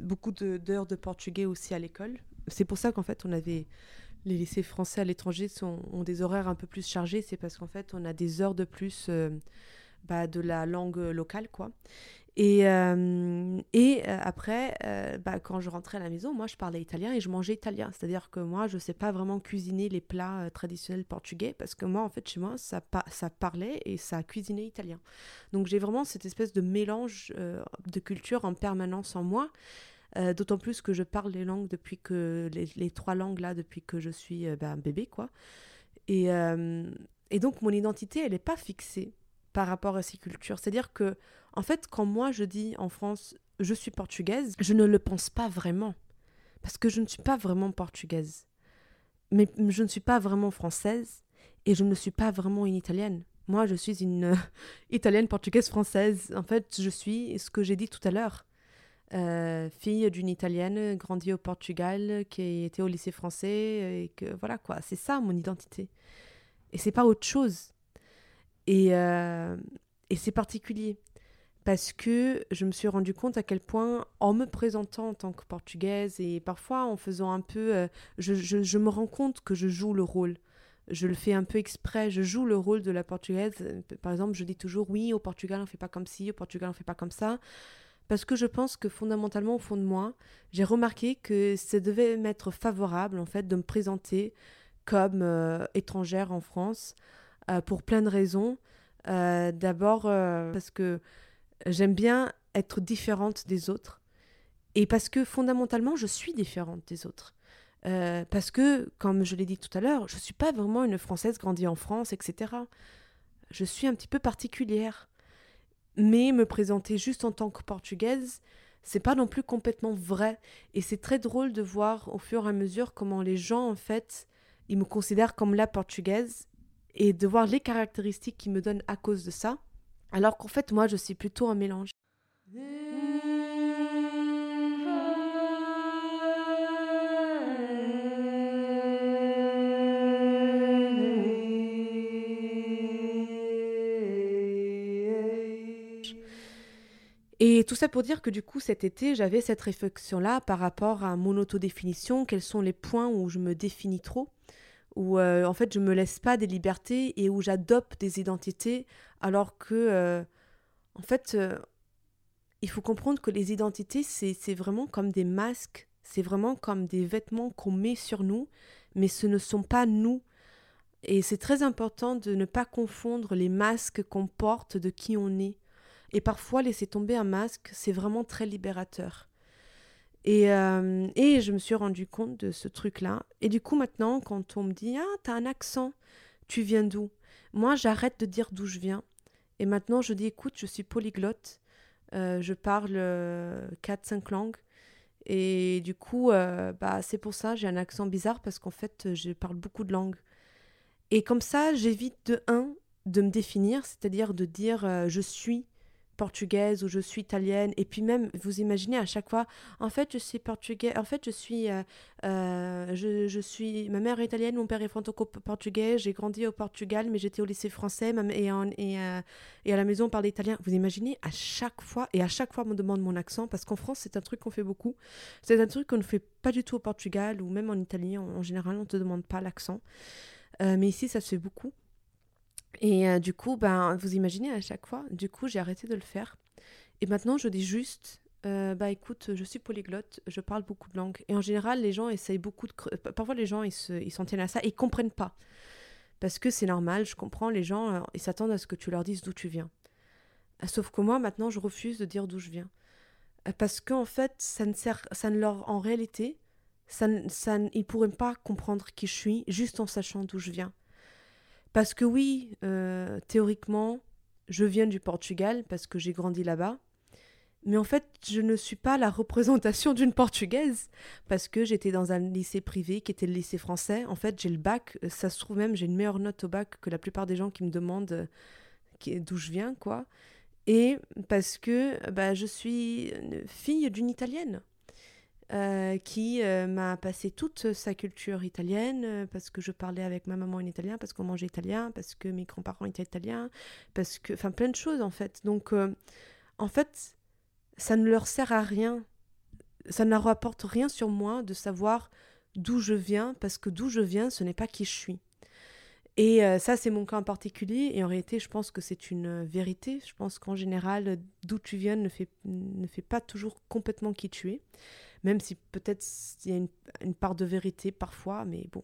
beaucoup d'heures de, portugais aussi à l'école. C'est pour ça qu'en fait, on avait les lycées français à l'étranger ont des horaires un peu plus chargés. C'est parce qu'en fait, on a des heures de plus bah, de la langue locale, quoi. Et, euh, et euh, après, euh, bah, quand je rentrais à la maison, moi, je parlais italien et je mangeais italien. C'est-à-dire que moi, je ne sais pas vraiment cuisiner les plats traditionnels portugais parce que moi, en fait, chez moi, ça, ça parlait et ça cuisinait italien. Donc, j'ai vraiment cette espèce de mélange de culture en permanence en moi. D'autant plus que je parle les langues depuis que... Les, trois langues, là, depuis que je suis bah, bébé, quoi. Et, et donc, mon identité, elle n'est pas fixée par rapport à ces cultures. C'est-à-dire que, en fait, quand moi je dis en France je suis portugaise, je ne le pense pas vraiment. Parce que je ne suis pas vraiment portugaise. Mais je ne suis pas vraiment française et je ne suis pas vraiment une italienne. Moi, je suis une [laughs] italienne, portugaise, française. En fait, je suis ce que j'ai dit tout à l'heure. Euh, fille d'une italienne, grandie au Portugal, qui était au lycée français, et que voilà quoi, c'est ça mon identité. Et c'est pas autre chose. Et, euh, et c'est particulier parce que je me suis rendu compte à quel point, en me présentant en tant que portugaise et parfois en faisant un peu, euh, je, me rends compte que je joue le rôle. Je le fais un peu exprès, je joue le rôle de la portugaise. Par exemple, je dis toujours oui, au Portugal on fait pas comme ci, au Portugal on fait pas comme ça. Parce que je pense que fondamentalement, au fond de moi, j'ai remarqué que ça devait m'être favorable en fait de me présenter comme euh, étrangère en France pour plein de raisons. Euh, d'abord euh, parce que j'aime bien être différente des autres et parce que fondamentalement je suis différente des autres. parce que, comme je l'ai dit tout à l'heure, je ne suis pas vraiment une Française grandie en France, etc. Je suis un petit peu particulière. Mais me présenter juste en tant que portugaise, c'est pas non plus complètement vrai. Et c'est très drôle de voir au fur et à mesure comment les gens, en fait, ils me considèrent comme la portugaise et de voir les caractéristiques qu'ils me donnent à cause de ça, alors qu'en fait moi je suis plutôt un mélange. Et tout ça pour dire que du coup cet été j'avais cette réflexion-là par rapport à mon autodéfinition, quels sont les points où je me définis trop, où euh, en fait je me laisse pas des libertés et où j'adopte des identités alors que, euh, en fait, euh, il faut comprendre que les identités, c'est vraiment comme des masques, c'est vraiment comme des vêtements qu'on met sur nous, mais ce ne sont pas nous. Et c'est très important de ne pas confondre les masques qu'on porte de qui on est. Et parfois, laisser tomber un masque, c'est vraiment très libérateur. Et, euh, et, je me suis rendu compte de ce truc-là. Et du coup, maintenant, quand on me dit Ah, t'as un accent, tu viens d'où? Moi, j'arrête de dire d'où je viens. Et maintenant, je dis Écoute, je suis polyglotte. Euh, je parle 4-5 euh, langues. Et du coup, bah, c'est pour ça, j'ai un accent bizarre parce qu'en fait, je parle beaucoup de langues. Et comme ça, j'évite de un, de me définir, c'est-à-dire de dire je suis portugaise ou je suis italienne. Et puis même, vous imaginez à chaque fois, en fait, je suis portugaise, en fait, je suis, euh, euh, je, suis, ma mère est italienne, mon père est franco-portugais, j'ai grandi au Portugal, mais j'étais au lycée français et, en, et, euh, et, à la maison on parle italien. Vous imaginez à chaque fois, et à chaque fois on me demande mon accent, parce qu'en France c'est un truc qu'on fait beaucoup. C'est un truc qu'on ne fait pas du tout au Portugal ou même en Italie, en, en général on ne te demande pas l'accent. mais ici ça se fait beaucoup. Et euh, du coup, ben, vous imaginez à chaque fois, du coup, j'ai arrêté de le faire. Et maintenant, je dis juste, euh, bah écoute, je suis polyglotte, je parle beaucoup de langues. Et en général, les gens essayent beaucoup de... Parfois, les gens, ils s'en tiennent à ça et ils comprennent pas. Parce que c'est normal, je comprends, les gens, euh, ils s'attendent à ce que tu leur dises d'où tu viens. Sauf que moi, maintenant, je refuse de dire d'où je viens. Parce qu'en fait, ça ne sert... Ça ne leur... En réalité, ça, ça, ils pourraient pas comprendre qui je suis juste en sachant d'où je viens. Parce que oui, euh, théoriquement, je viens du Portugal parce que j'ai grandi là-bas. Mais en fait, je ne suis pas la représentation [laughs] d'une Portugaise parce que j'étais dans un lycée privé qui était le lycée français. En fait, j'ai le bac. Ça se trouve même, j'ai une meilleure note au bac que la plupart des gens qui me demandent euh, d'où je viens, quoi. Et parce que bah, je suis fille d'une Italienne. Euh, qui euh, m'a passé toute sa culture italienne, euh, parce que je parlais avec ma maman en italien, parce qu'on mangeait italien, parce que mes grands-parents étaient italiens, parce que... Enfin, plein de choses, en fait. Donc, en fait, ça ne leur sert à rien. Ça ne leur apporte rien sur moi de savoir d'où je viens, parce que d'où je viens, ce n'est pas qui je suis. Et ça, c'est mon cas en particulier. Et en réalité, je pense que c'est une vérité. Je pense qu'en général, d'où tu viens ne fait, ne fait pas toujours complètement qui tu es même si peut-être il y a une, part de vérité parfois, mais bon,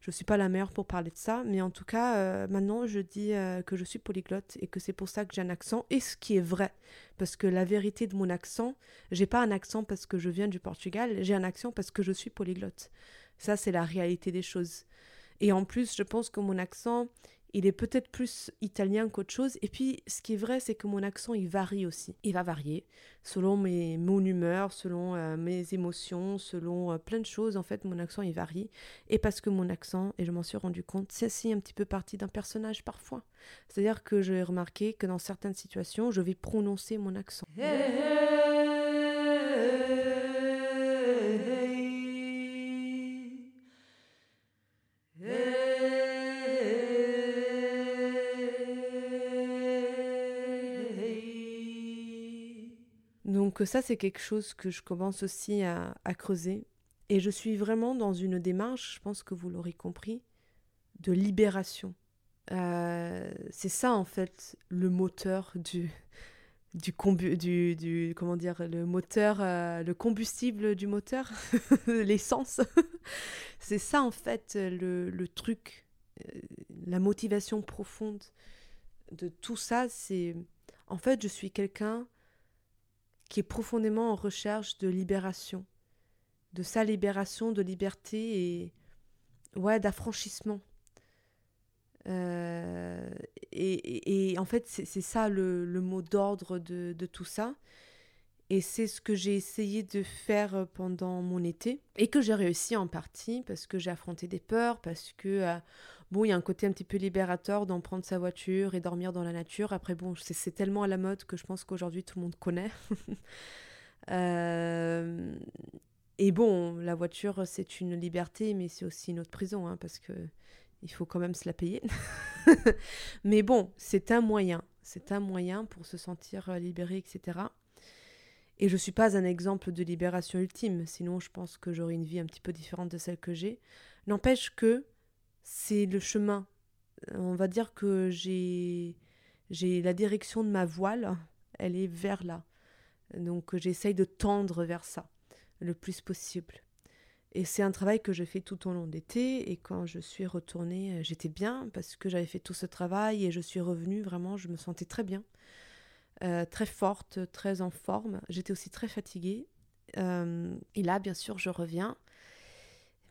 je ne suis pas la meilleure pour parler de ça. Mais en tout cas, euh, maintenant, je dis euh, que je suis polyglotte et que c'est pour ça que j'ai un accent, et ce qui est vrai, parce que la vérité de mon accent, j'ai pas un accent parce que je viens du Portugal, j'ai un accent parce que je suis polyglotte. Ça, c'est la réalité des choses. Et en plus, je pense que mon accent, il est peut-être plus italien qu'autre chose. Et puis, ce qui est vrai, c'est que mon accent, il varie aussi. Il va varier selon mes, mon humeur, selon euh, mes émotions, selon euh, plein de choses. En fait, mon accent, il varie. Et parce que mon accent, et je m'en suis rendu compte, c'est aussi un petit peu partie d'un personnage parfois. C'est-à-dire que j'ai remarqué que dans certaines situations, je vais prononcer mon accent. Donc ça, c'est quelque chose que je commence aussi à, creuser. Et je suis vraiment dans une démarche, je pense que vous l'aurez compris, de libération. Euh, c'est ça en fait le moteur du, du, du, du comment dire le moteur euh, le combustible du moteur [laughs] l'essence [laughs] c'est ça en fait le, le truc euh, la motivation profonde de tout ça c'est en fait je suis quelqu'un qui est profondément en recherche de libération, de sa libération, de liberté et ouais, d'affranchissement. Euh, et, en fait, c'est ça le, mot d'ordre de, tout ça. Et c'est ce que j'ai essayé de faire pendant mon été et que j'ai réussi en partie parce que j'ai affronté des peurs, parce que euh, Bon, il y a un côté un petit peu libérateur d'en prendre sa voiture et dormir dans la nature. Après, bon, c'est tellement à la mode que je pense qu'aujourd'hui tout le monde connaît. [laughs] Euh, et bon, la voiture, c'est une liberté, mais c'est aussi une autre prison, hein, parce que il faut quand même se la payer. [laughs] mais bon, c'est un moyen. C'est un moyen pour se sentir libéré, etc. Et je ne suis pas un exemple de libération ultime, sinon je pense que j'aurais une vie un petit peu différente de celle que j'ai. N'empêche que c'est le chemin. On va dire que j'ai j'ai la direction de ma voile, elle est vers là. Donc j'essaye de tendre vers ça le plus possible. Et c'est un travail que je fais tout au long d'été. Et quand je suis retournée, j'étais bien parce que j'avais fait tout ce travail et je suis revenue vraiment, je me sentais très bien. Euh, très forte, très en forme. J'étais aussi très fatiguée. Euh, et là, bien sûr, je reviens,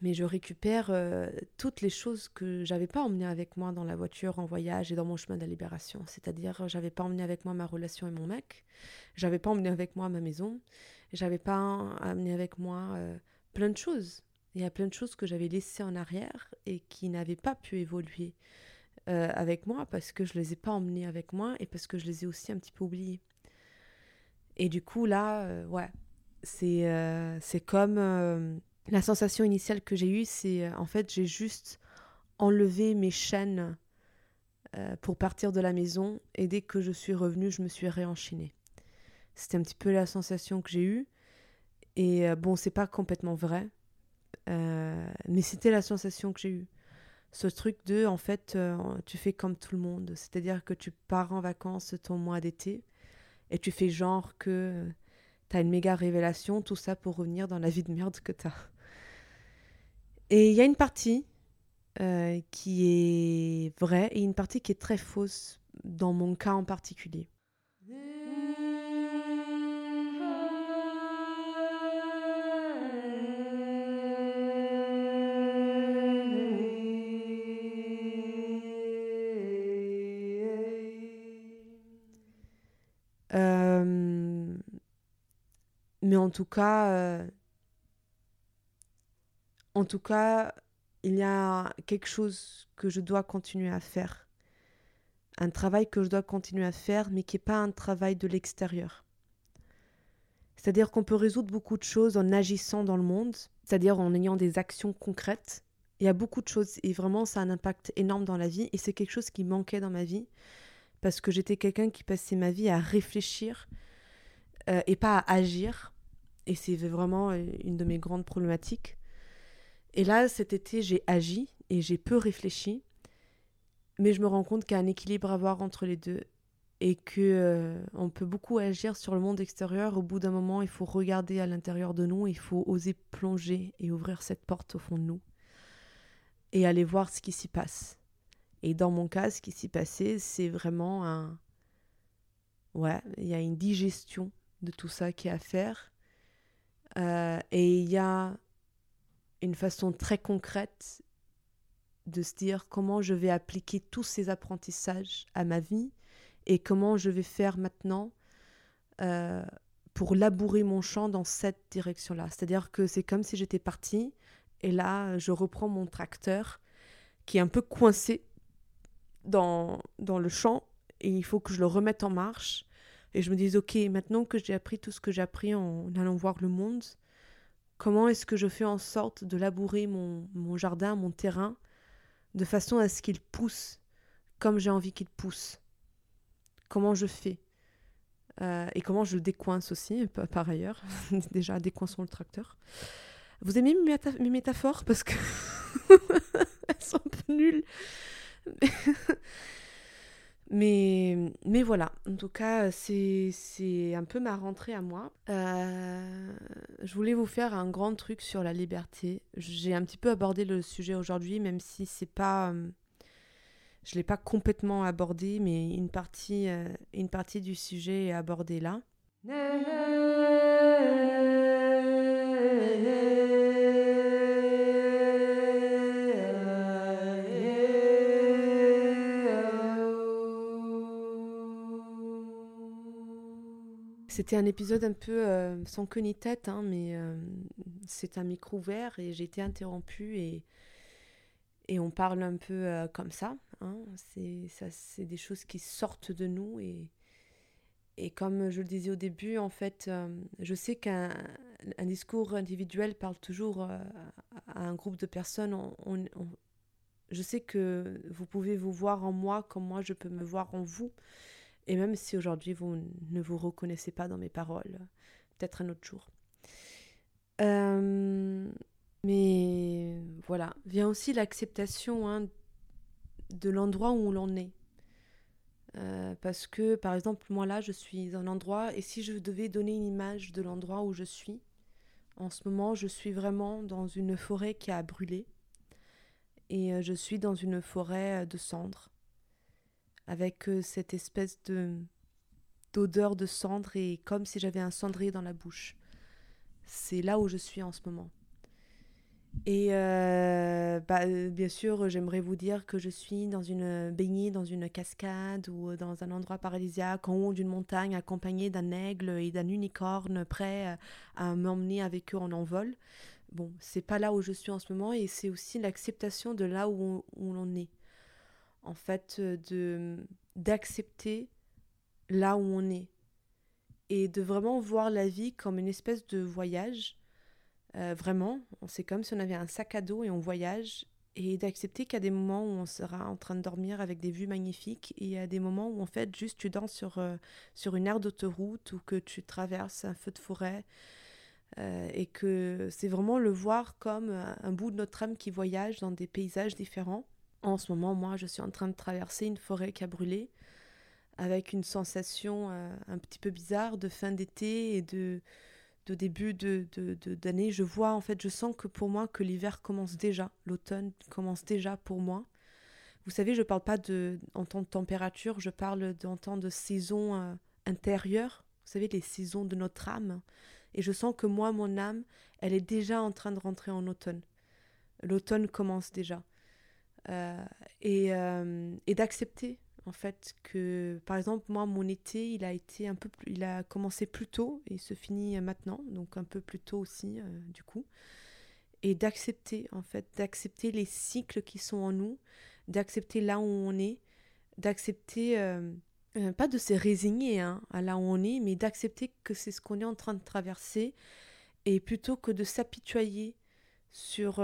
mais je récupère euh, toutes les choses que j'avais pas emmenées avec moi dans la voiture, en voyage et dans mon chemin de la libération. C'est-à-dire, j'avais pas emmené avec moi ma relation et mon mec, j'avais pas emmené avec moi ma maison, j'avais pas amené avec moi plein de choses. Il y a plein de choses que j'avais laissées en arrière et qui n'avaient pas pu évoluer. Euh, avec moi parce que je les ai pas emmenés avec moi et parce que je les ai aussi un petit peu oubliés. Et du coup, là, euh, ouais, c'est euh, c'est comme la sensation initiale que j'ai eue, c'est en fait, j'ai juste enlevé mes chaînes pour partir de la maison et dès que je suis revenue, je me suis réenchaînée. C'était un petit peu la sensation que j'ai eue. Et bon, c'est pas complètement vrai, mais c'était la sensation que j'ai eue ce truc de, en fait, euh, tu fais comme tout le monde. C'est-à-dire que tu pars en vacances ton mois d'été et tu fais genre que tu as une méga révélation, tout ça pour revenir dans la vie de merde que tu as. Et il y a une partie euh, qui est vraie et une partie qui est très fausse dans mon cas en particulier. en tout cas, euh, en tout cas, il y a quelque chose que je dois continuer à faire. Un travail que je dois continuer à faire, mais qui n'est pas un travail de l'extérieur. C'est-à-dire qu'on peut résoudre beaucoup de choses en agissant dans le monde, c'est-à-dire en ayant des actions concrètes. Il y a beaucoup de choses et vraiment ça a un impact énorme dans la vie et c'est quelque chose qui manquait dans ma vie parce que j'étais quelqu'un qui passait ma vie à réfléchir euh, et pas à agir. Et c'est vraiment euh, une de mes grandes problématiques. Et là, cet été, j'ai agi et j'ai peu réfléchi. Mais je me rends compte qu'il y a un équilibre à avoir entre les deux et que euh, on peut beaucoup agir sur le monde extérieur. Au bout d'un moment, il faut regarder à l'intérieur de nous, il faut oser plonger et ouvrir cette porte au fond de nous et aller voir ce qui s'y passe. Et dans mon cas, ce qui s'y passait, c'est vraiment un ouais, il y a une digestion de tout ça qui est à faire euh, et il y a une façon très concrète de se dire comment je vais appliquer tous ces apprentissages à ma vie et comment je vais faire maintenant euh, pour labourer mon champ dans cette direction-là. C'est-à-dire que c'est comme si j'étais partie et là, je reprends mon tracteur qui est un peu coincé dans, dans le champ et il faut que je le remette en marche et je me dis, ok, maintenant que j'ai appris tout ce que j'ai appris en allant voir le monde, comment est-ce que je fais en sorte de labourer mon, jardin, mon terrain, de façon à ce qu'il pousse comme j'ai envie qu'il pousse? Comment je fais? Euh, Et comment je décoince aussi, par ailleurs. [laughs] Déjà, décoinçons le tracteur. Vous aimez mes, métaphores? Parce que [laughs] elles sont un peu nulles. Mais, mais voilà, en tout cas, c'est un peu ma rentrée à moi. Euh, je voulais vous faire un grand truc sur la liberté. J'ai un petit peu abordé le sujet aujourd'hui, même si c'est pas. Euh, je ne l'ai pas complètement abordé, mais une partie, euh, une partie du sujet est abordée là. C'était un épisode un peu euh, sans queue ni tête, hein, mais euh, c'est un micro ouvert et j'ai été interrompue et, et on parle un peu euh, comme ça. Hein. C'est des choses qui sortent de nous et, et comme je le disais au début, en fait, je sais qu'un discours individuel parle toujours à un groupe de personnes. je sais que vous pouvez vous voir en moi comme moi je peux me voir en vous. Et même si aujourd'hui vous ne vous reconnaissez pas dans mes paroles, peut-être un autre jour. Euh, mais voilà, vient aussi l'acceptation hein, de l'endroit où l'on est. Euh, parce que, par exemple, moi là, je suis dans un endroit, et si je devais donner une image de l'endroit où je suis, en ce moment, je suis vraiment dans une forêt qui a brûlé, et euh, je suis dans une forêt de cendres, avec cette espèce de d'odeur de cendre et comme si j'avais un cendrier dans la bouche. C'est là où je suis en ce moment. Et euh, bah, bien sûr, j'aimerais vous dire que je suis dans une baignée dans une cascade ou dans un endroit paradisiaque en haut d'une montagne accompagné d'un aigle et d'un unicorne prêt à m'emmener avec eux en envol. Bon, c'est pas là où je suis en ce moment et c'est aussi l'acceptation de là où on, est. En fait, de d'accepter là où on est et de vraiment voir la vie comme une espèce de voyage. Euh, vraiment, c'est comme si on avait un sac à dos et on voyage et d'accepter qu'il y a des moments où on sera en train de dormir avec des vues magnifiques et il y a des moments où en fait juste tu danses sur, euh, sur une aire d'autoroute ou que tu traverses un feu de forêt euh, et que c'est vraiment le voir comme un bout de notre âme qui voyage dans des paysages différents. En ce moment, moi, je suis en train de traverser une forêt qui a brûlé avec une sensation euh, un petit peu bizarre de fin d'été et de, de début de, d'année. je vois, en fait, je sens que pour moi, que l'hiver commence déjà, l'automne commence déjà pour moi. Vous savez, je ne parle pas de, en temps de température, je parle en temps de saison euh, intérieure, vous savez, les saisons de notre âme. Et je sens que moi, mon âme, elle est déjà en train de rentrer en automne. L'automne commence déjà. Euh, et, et d'accepter en fait que par exemple moi mon été il a été un peu il a commencé plus tôt et se finit maintenant donc un peu plus tôt aussi euh, du coup. Et d'accepter en fait d'accepter les cycles qui sont en nous d'accepter là où on est d'accepter euh, euh, pas de se résigner hein, à là où on est mais d'accepter que c'est ce qu'on est en train de traverser et plutôt que de s'apitoyer sur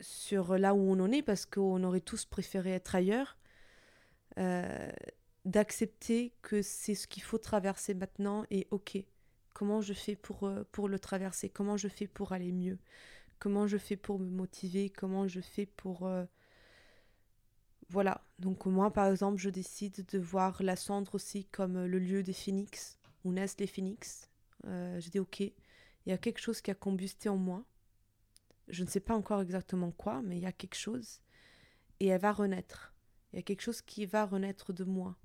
sur là où on en est parce qu'on aurait tous préféré être ailleurs euh, d'accepter que c'est ce qu'il faut traverser maintenant et ok, comment je fais pour, euh, pour le traverser, comment je fais pour aller mieux, comment je fais pour me motiver, comment je fais pour... Euh, voilà, donc moi par exemple je décide de voir la cendre aussi comme le lieu des phénix, où naissent les phénix. je dis ok, il y a quelque chose qui a combusté en moi. Je ne sais pas encore exactement quoi, mais il y a quelque chose. Et elle va renaître. Il y a quelque chose qui va renaître de moi.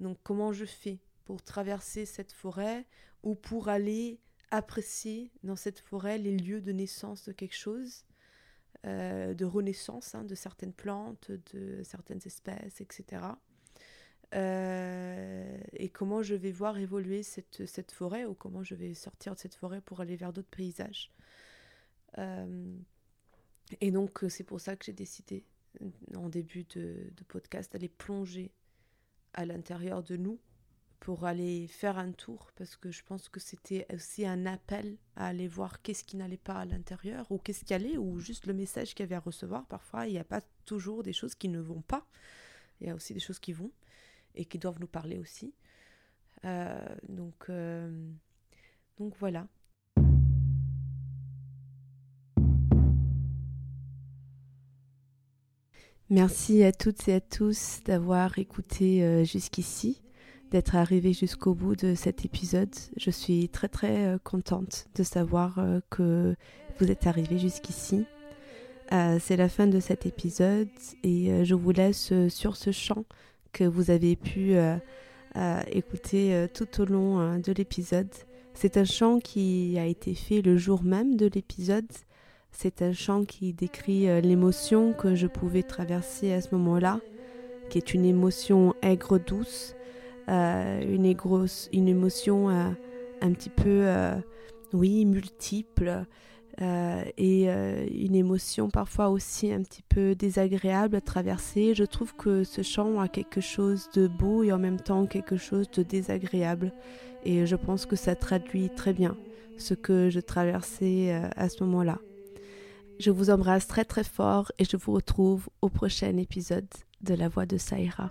Donc comment je fais pour traverser cette forêt ou pour aller apprécier dans cette forêt les lieux de naissance de quelque chose, euh, de renaissance hein, de certaines plantes, de certaines espèces, etc. Euh, et comment je vais voir évoluer cette, cette, forêt ou comment je vais sortir de cette forêt pour aller vers d'autres paysages. Euh, et donc c'est pour ça que j'ai décidé en début de, podcast, aller plonger à l'intérieur de nous pour aller faire un tour parce que je pense que c'était aussi un appel à aller voir qu'est-ce qui n'allait pas à l'intérieur ou qu'est-ce qui allait ou juste le message qu'il y avait à recevoir. Parfois, il n'y a pas toujours des choses qui ne vont pas. Il y a aussi des choses qui vont et qui doivent nous parler aussi. Euh, donc, euh, donc voilà. Merci à toutes et à tous d'avoir écouté euh, jusqu'ici, d'être arrivé jusqu'au bout de cet épisode. Je suis très très euh, contente de savoir euh, que vous êtes arrivé jusqu'ici. C'est la fin de cet épisode et je vous laisse sur ce chant que vous avez pu écouter tout au long de l'épisode. C'est un chant qui a été fait le jour même de l'épisode c'est un chant qui décrit euh, l'émotion que je pouvais traverser à ce moment-là, qui est une émotion aigre-douce, euh, une, une émotion euh, un petit peu, oui, multiple, et une émotion parfois aussi un petit peu désagréable à traverser. Je trouve que ce chant a quelque chose de beau et en même temps quelque chose de désagréable, et je pense que ça traduit très bien ce que je traversais à ce moment-là. Je vous embrasse très très fort et je vous retrouve au prochain épisode de La Voix de Saïra.